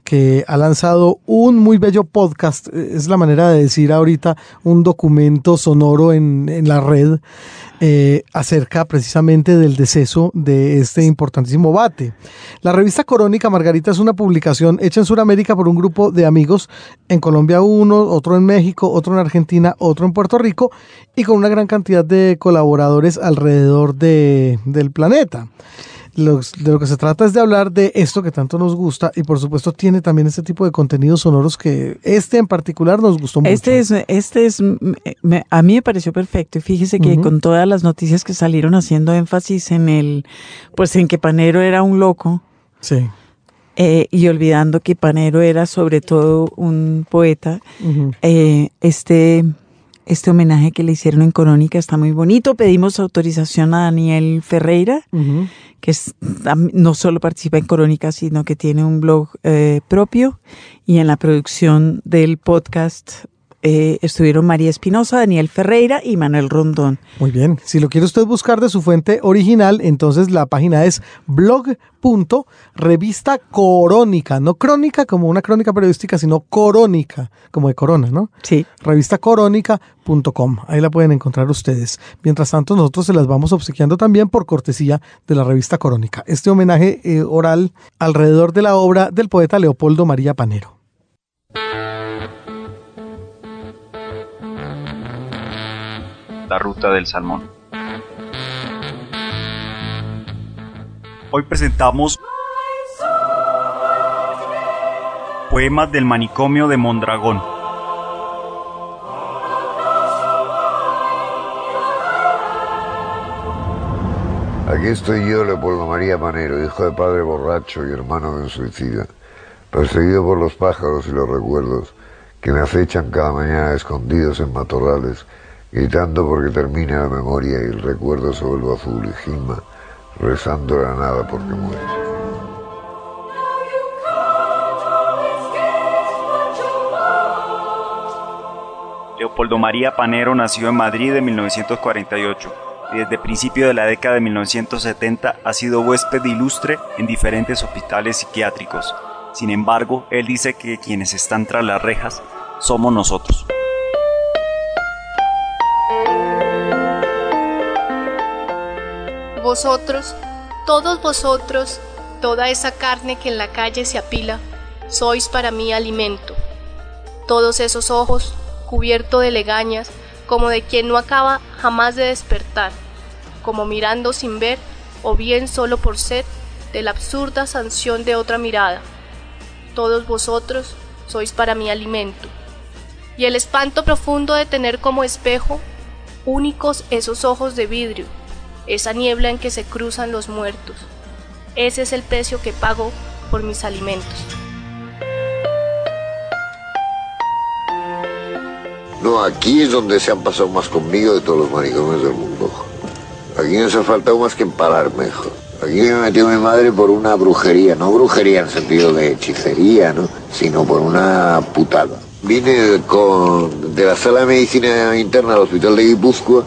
que ha lanzado un muy bello podcast, eh, es la manera de decir ahorita, un documento sonoro en la red eh, acerca precisamente del deceso de este importantísimo bate. La revista Corónica Margarita es una publicación hecha en Sudamérica por un grupo de amigos, en Colombia uno, otro en México, otro en Argentina, otro en Puerto Rico y con una gran cantidad de colaboradores alrededor de- del planeta. Los- de lo que se trata es de hablar de esto que tanto nos gusta y por supuesto tiene también este tipo de contenidos sonoros que este en particular nos gustó mucho. Este es, este es, me- a mí me pareció perfecto. Y fíjese que con todas las noticias que salieron haciendo énfasis en el, pues en que Panero era un loco Sí. eh, y olvidando que Panero era sobre todo un poeta, eh, este, este homenaje que le hicieron en Corónica está muy bonito. Pedimos autorización a Daniel Ferreira, que es, no solo participa en Corónica, sino que tiene un blog eh, propio. Y en la producción del podcast eh, estuvieron María Espinosa, Daniel Ferreira y Manuel Rondón. Muy bien. Si lo quiere usted buscar de su fuente original, entonces la página es blog.revista corónica, no crónica como una crónica periodística, sino corónica, como de corona, ¿no? Sí. Revistacorónica.com. Ahí la pueden encontrar ustedes. Mientras tanto, nosotros se las vamos obsequiando también por cortesía de la revista Corónica. Este homenaje eh, oral alrededor de la obra del poeta Leopoldo María Panero. La ruta del salmón. Hoy presentamos Poemas del manicomio de Mondragón. Aquí estoy yo, Leopoldo María Panero, hijo de padre borracho y hermano de un suicida, perseguido por los pájaros y los recuerdos que me acechan cada mañana escondidos en matorrales, gritando porque termine la memoria y el recuerdo se vuelva azul y gima, rezando la nada porque muere. Leopoldo María Panero nació en Madrid en 1948 y desde principio de la década de 1970 ha sido huésped ilustre en diferentes hospitales psiquiátricos. Sin embargo, él dice que quienes están tras las rejas somos nosotros. Vosotros, todos vosotros, toda esa carne que en la calle se apila, sois para mí alimento. Todos esos ojos, cubierto de legañas, como de quien no acaba jamás de despertar, como mirando sin ver, o bien solo por sed, de la absurda sanción de otra mirada. Todos vosotros sois para mí alimento. Y el espanto profundo de tener como espejo únicos esos ojos de vidrio, esa niebla en que se cruzan los muertos. Ese es el precio que pago por mis alimentos. No, aquí es donde se han pasado más conmigo de todos los manicomios del mundo. Aquí no se ha faltado más que empararme, hijo. Aquí me metió mi madre por una brujería, no brujería en sentido de hechicería, ¿no? Sino por una putada. Vine con, de la sala de medicina interna al hospital de Guipúzcoa,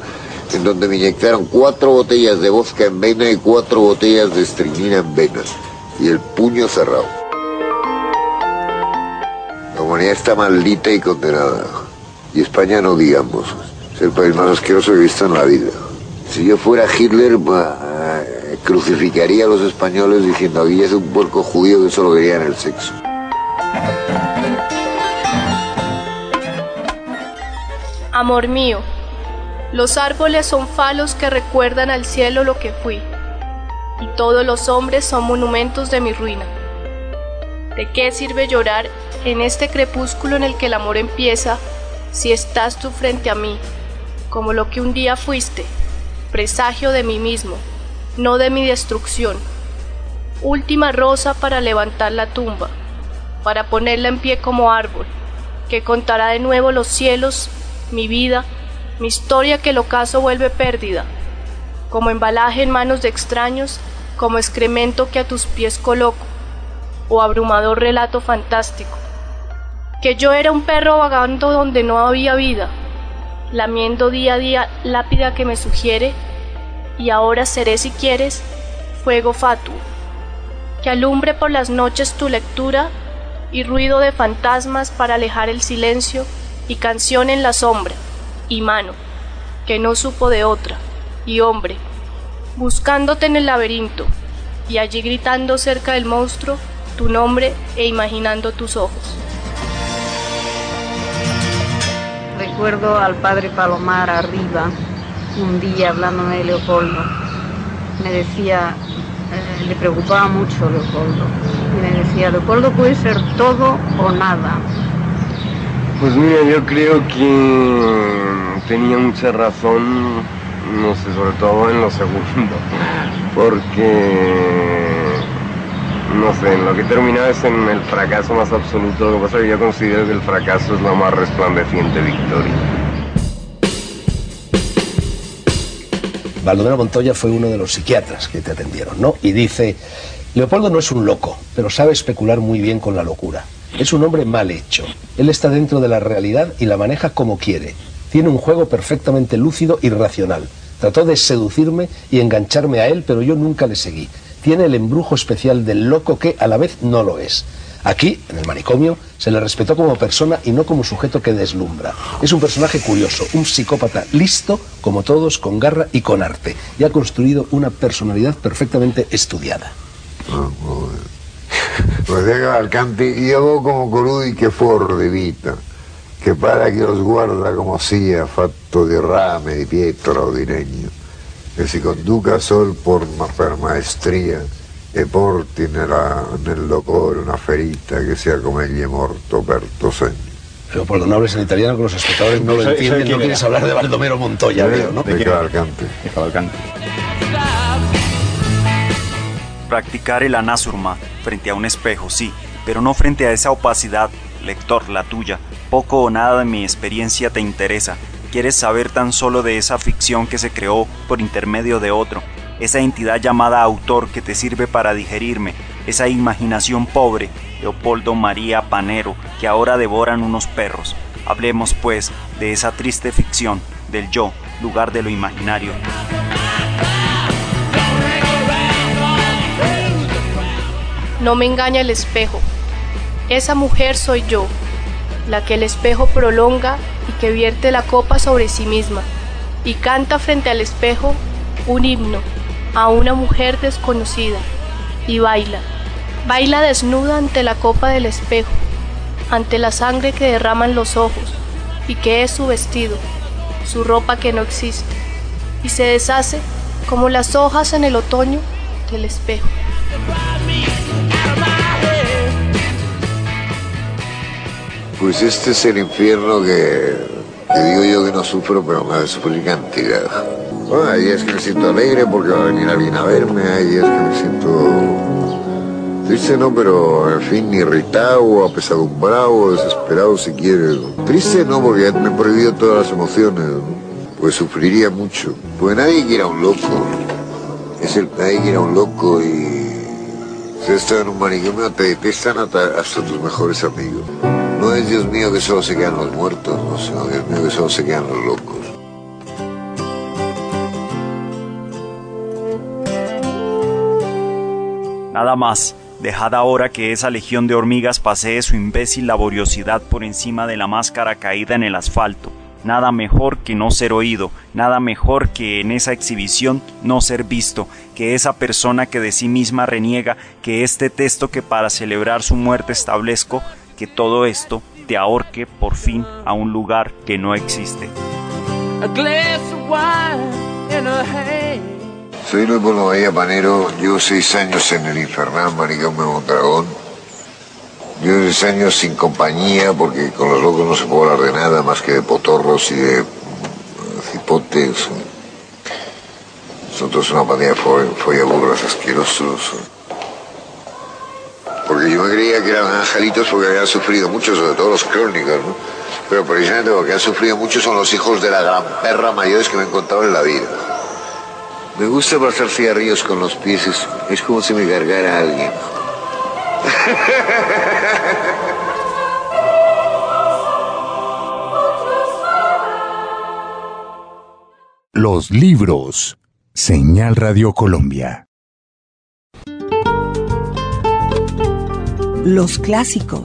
en donde me inyectaron cuatro botellas de vodka en vena y cuatro botellas de estrinina en vena. Y el puño cerrado. La humanidad está maldita y condenada. Y España no digamos. Es el país más asqueroso que he visto en la vida. Si yo fuera Hitler, eh, crucificaría a los españoles diciendo aquí es un puerco judío que solo querían el sexo. Amor mío, los árboles son falos que recuerdan al cielo lo que fui, y todos los hombres son monumentos de mi ruina. ¿De qué sirve llorar en este crepúsculo en el que el amor empieza si estás tú frente a mí, como lo que un día fuiste, presagio de mí mismo, no de mi destrucción? Última rosa para levantar la tumba, para ponerla en pie como árbol, que contará de nuevo los cielos, mi vida, mi historia que el ocaso vuelve pérdida, como embalaje en manos de extraños, como excremento que a tus pies coloco, o abrumador relato fantástico. Que yo era un perro vagando donde no había vida, lamiendo día a día lápida que me sugiere, y ahora seré si quieres fuego fatuo, que alumbre por las noches tu lectura y ruido de fantasmas para alejar el silencio y canción en la sombra y mano que no supo de otra y hombre buscándote en el laberinto y allí gritando cerca del monstruo tu nombre e imaginando tus ojos. Recuerdo al padre Palomar arriba un día hablándome de Leopoldo. Me decía, eh, le preocupaba mucho Leopoldo. Y me decía, Leopoldo puede ser todo o nada. Pues mira, yo creo que tenía mucha razón, no sé, sobre todo en lo segundo, [laughs] porque, no sé, en lo que terminaba es en el fracaso más absoluto, lo que pasa es que yo considero que el fracaso es la más resplandeciente victoria. Baldomero Montoya fue uno de los psiquiatras que te atendieron, ¿no? Y dice, Leopoldo no es un loco, pero sabe especular muy bien con la locura. Es un hombre mal hecho. Él está dentro de la realidad y la maneja como quiere. Tiene un juego perfectamente lúcido y racional. Trató de seducirme y engancharme a él, pero yo nunca le seguí. Tiene el embrujo especial del loco que a la vez no lo es. Aquí, en el manicomio, se le respetó como persona y no como sujeto que deslumbra. Es un personaje curioso, un psicópata listo, como todos, con garra y con arte, y ha construido una personalidad perfectamente estudiada. Pues de Cavalcanti, io come colui che fuor di vita, che pare che lo sguarda come sia, fatto di rame, di pietra o di legno, che si conduca sol por, ma per maestria e porti nella, nel cuore una ferita che sia come egli è morto per tuo segno. Leopoldo, no hables en italiano que los espectadores no lo ¿Sabe- sabe entienden, no quieres hablar de Baldomero Montoya, veo, ¿no? De Cavalcanti. De Cavalcanti. Practicar el anasurma frente a un espejo, sí, pero no frente a esa opacidad, lector, la tuya. Poco o nada de mi experiencia te interesa. Quieres saber tan solo de esa ficción que se creó por intermedio de otro, esa entidad llamada autor que te sirve para digerirme, esa imaginación pobre, Leopoldo María Panero, que ahora devoran unos perros. Hablemos, pues, de esa triste ficción, del yo, lugar de lo imaginario. No me engaña el espejo. Esa mujer soy yo, la que el espejo prolonga y que vierte la copa sobre sí misma y canta frente al espejo un himno a una mujer desconocida y baila. Baila desnuda ante la copa del espejo, ante la sangre que derraman los ojos y que es su vestido, su ropa que no existe y se deshace como las hojas en el otoño del espejo. Pues este es el infierno que, digo yo que no sufro, pero me sufrir cantidad. Bueno, hay días que me siento alegre porque va a venir alguien a verme, hay días que me siento triste, no, pero en fin, irritado, apesadumbrado, desesperado si quieres. Triste no, porque me he prohibido todas las emociones, pues sufriría mucho. Pues nadie quiere a un loco, es el nadie quiere a un loco y si estás en un manicomio te detestan hasta tus mejores amigos. No es Dios mío que solo se quedan los muertos, no, sino Dios mío que solo se quedan los locos. Nada más, dejad ahora que esa legión de hormigas pasee su imbécil laboriosidad por encima de la máscara caída en el asfalto. Nada mejor que no ser oído, nada mejor que en esa exhibición no ser visto, que esa persona que de sí misma reniega, que este texto que para celebrar su muerte establezco, que todo esto te ahorque por fin a un lugar que no existe. Soy Luis María Panero, llevo seis años en el infernal manicomio de Mondragón Yo unos años sin compañía, porque con los locos no se puede hablar de nada más que de potorros y de mm, cipotes. Nosotros una pandilla de follaburras asquerosos. Porque yo me creía que eran angelitos porque habían sufrido mucho, sobre todo los crónicos, ¿no? Pero precisamente porque han sufrido mucho son los hijos de la gran perra mayores que me he encontrado en la vida. Me gusta pasar cigarrillos con los pies, es, es como si me cargara alguien. Los libros. Señal Radio Colombia. Los clásicos.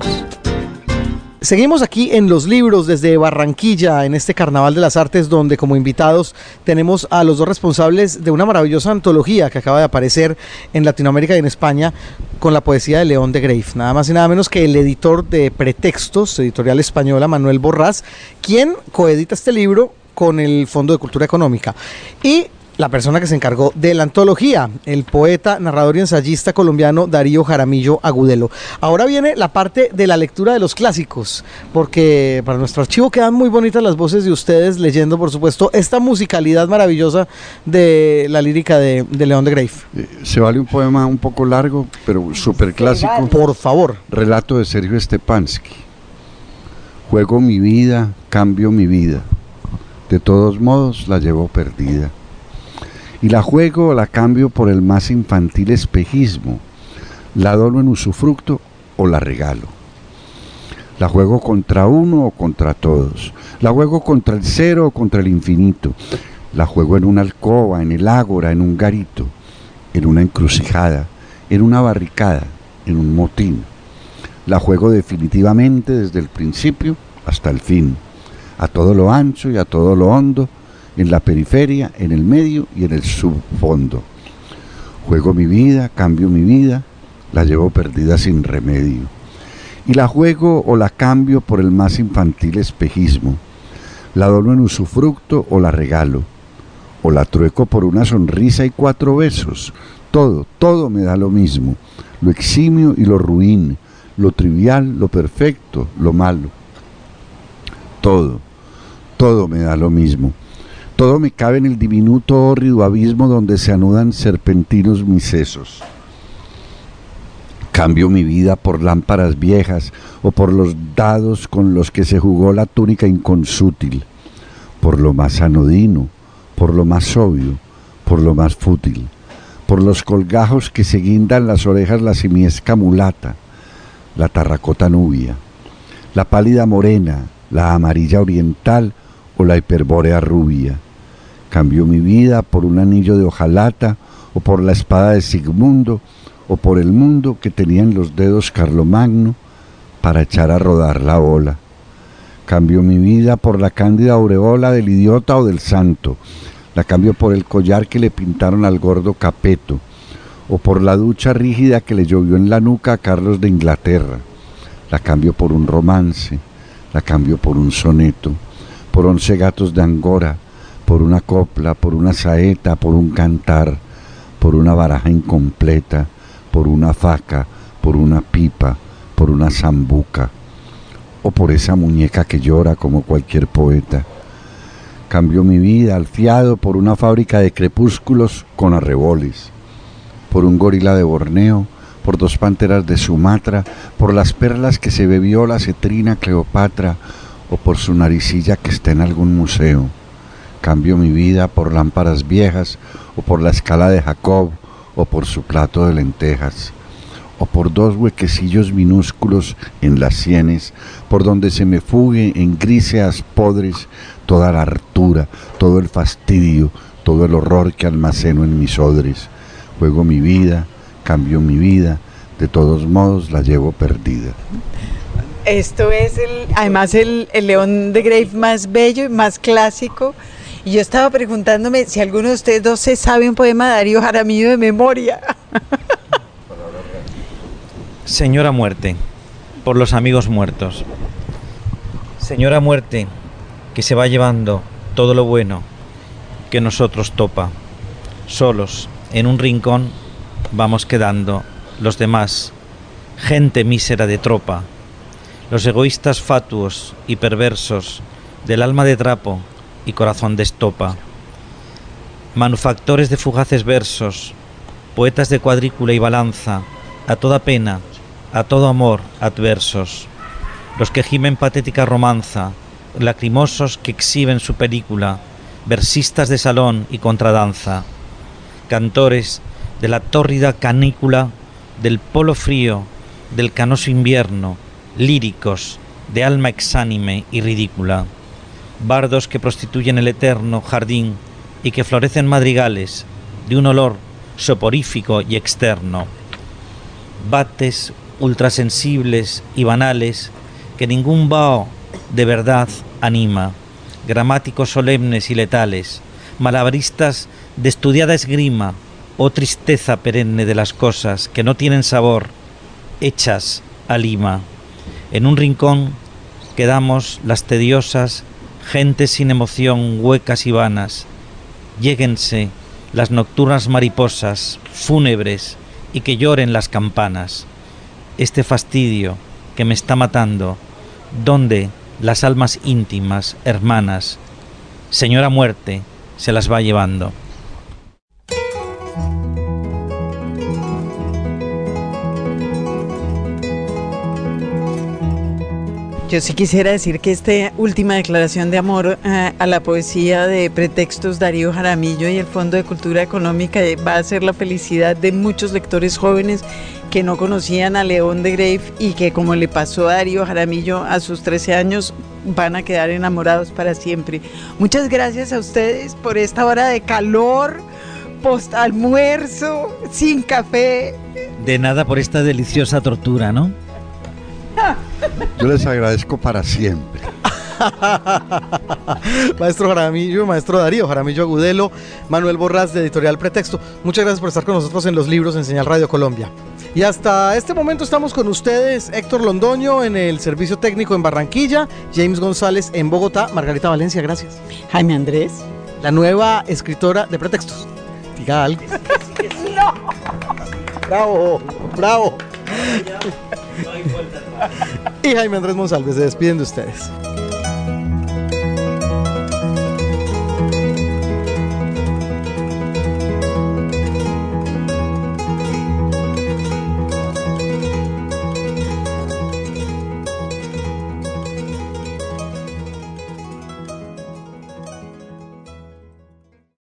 Seguimos aquí en los libros desde Barranquilla, en este Carnaval de las Artes, donde como invitados tenemos a los dos responsables de una maravillosa antología que acaba de aparecer en Latinoamérica y en España con la poesía de León de Greif. Nada más y nada menos que el editor de Pretextos, editorial española, Manuel Borrás, quien coedita este libro con el Fondo de Cultura Económica. Y la persona que se encargó de la antología, el poeta, narrador y ensayista colombiano Darío Jaramillo Agudelo. Ahora viene la parte de la lectura de los clásicos, porque para nuestro archivo quedan muy bonitas las voces de ustedes leyendo, por supuesto, esta musicalidad maravillosa de la lírica de, de León de Greif. Eh, Se vale un poema un poco largo, pero súper clásico. Por favor. Relato de Sergio Stepansky. Juego mi vida, cambio mi vida. De todos modos la llevo perdida. Y la juego o la cambio por el más infantil espejismo. La dono en usufructo o la regalo. La juego contra uno o contra todos. La juego contra el cero o contra el infinito. La juego en una alcoba, en el ágora, en un garito, en una encrucijada, en una barricada, en un motín. La juego definitivamente desde el principio hasta el fin, a todo lo ancho y a todo lo hondo, en la periferia, en el medio y en el subfondo. Juego mi vida, cambio mi vida, la llevo perdida sin remedio. Y la juego o la cambio por el más infantil espejismo. La dono en usufructo o la regalo. O la trueco por una sonrisa y cuatro besos. Todo, todo me da lo mismo. Lo eximio y lo ruin. Lo trivial, lo perfecto, lo malo. Todo, todo me da lo mismo. Todo me cabe en el diminuto hórrido abismo donde se anudan serpentinos mis sesos. Cambio mi vida por lámparas viejas o por los dados con los que se jugó la túnica inconsútil, por lo más anodino, por lo más obvio, por lo más fútil, por los colgajos que se guindan las orejas la simiesca mulata, la tarracota nubia, la pálida morena, la amarilla oriental o la hiperbórea rubia. Cambio mi vida por un anillo de hojalata o por la espada de Sigmundo o por el mundo que tenía en los dedos Carlomagno para echar a rodar la ola. Cambio mi vida por la cándida aureola del idiota o del santo. La cambio por el collar que le pintaron al gordo Capeto o por la ducha rígida que le llovió en la nuca a Carlos de Inglaterra. La cambio por un romance, la cambio por un soneto, por once gatos de Angora, por una copla, por una saeta, por un cantar, por una baraja incompleta, por una faca, por una pipa, por una zambuca, o por esa muñeca que llora como cualquier poeta. Cambió mi vida al fiado por una fábrica de crepúsculos con arreboles, por un gorila de Borneo, por dos panteras de Sumatra, por las perlas que se bebió la cetrina Cleopatra, o por su naricilla que está en algún museo. Cambio mi vida por lámparas viejas, o por la escala de Jacob, o por su plato de lentejas, o por dos huequecillos minúsculos en las sienes, por donde se me fugue en gríseas podres toda la hartura, todo el fastidio, todo el horror que almaceno en mis odres. Juego mi vida, cambio mi vida, de todos modos la llevo perdida. Esto es además el, el león de Grave más bello y más clásico. Y yo estaba preguntándome si alguno de ustedes dos se sabe un poema de Darío Jaramillo de memoria. Señora muerte, por los amigos muertos. Señora muerte, que se va llevando todo lo bueno que nosotros topa. Solos, en un rincón, vamos quedando los demás gente mísera de tropa, los egoístas fatuos y perversos del alma de trapo y corazón de estopa, manufactores de fugaces versos, poetas de cuadrícula y balanza, a toda pena, a todo amor adversos, los que gimen patética romanza, lacrimosos que exhiben su película, versistas de salón y contradanza, cantores de la tórrida canícula, del polo frío, del canoso invierno, líricos, de alma exánime y ridícula, bardos que prostituyen el eterno jardín y que florecen madrigales de un olor soporífico y externo, bates ultrasensibles y banales que ningún vaho de verdad anima, gramáticos solemnes y letales, malabaristas de estudiada esgrima, o tristeza perenne de las cosas que no tienen sabor, hechas a lima. En un rincón quedamos las tediosas, gentes sin emoción, huecas y vanas. Lléguense las nocturnas mariposas, fúnebres, y que lloren las campanas. Este fastidio que me está matando, ¿dónde las almas íntimas, hermanas, señora muerte, se las va llevando? Yo sí quisiera decir que esta última declaración de amor eh, a la poesía de pretextos Darío Jaramillo y el Fondo de Cultura Económica eh, va a ser la felicidad de muchos lectores jóvenes que no conocían a León de Grave y que como le pasó a Darío Jaramillo a sus 13 años van a quedar enamorados para siempre. Muchas gracias a ustedes por esta hora de calor, post almuerzo, sin café. De nada por esta deliciosa tortura, ¿no? Yo les agradezco para siempre. maestro Jaramillo, maestro Darío Jaramillo Agudelo, Manuel Borras de Editorial Pretexto. Muchas gracias por estar con nosotros en los libros en Señal Radio Colombia. Y hasta este momento estamos con ustedes, Héctor Londoño en el Servicio Técnico en Barranquilla, James González en Bogotá, Margarita Valencia, gracias. Jaime Andrés. La nueva escritora de Pretextos. Diga algo. no. Bravo, bravo. Y Jaime Andrés Monsalve se despiden de ustedes.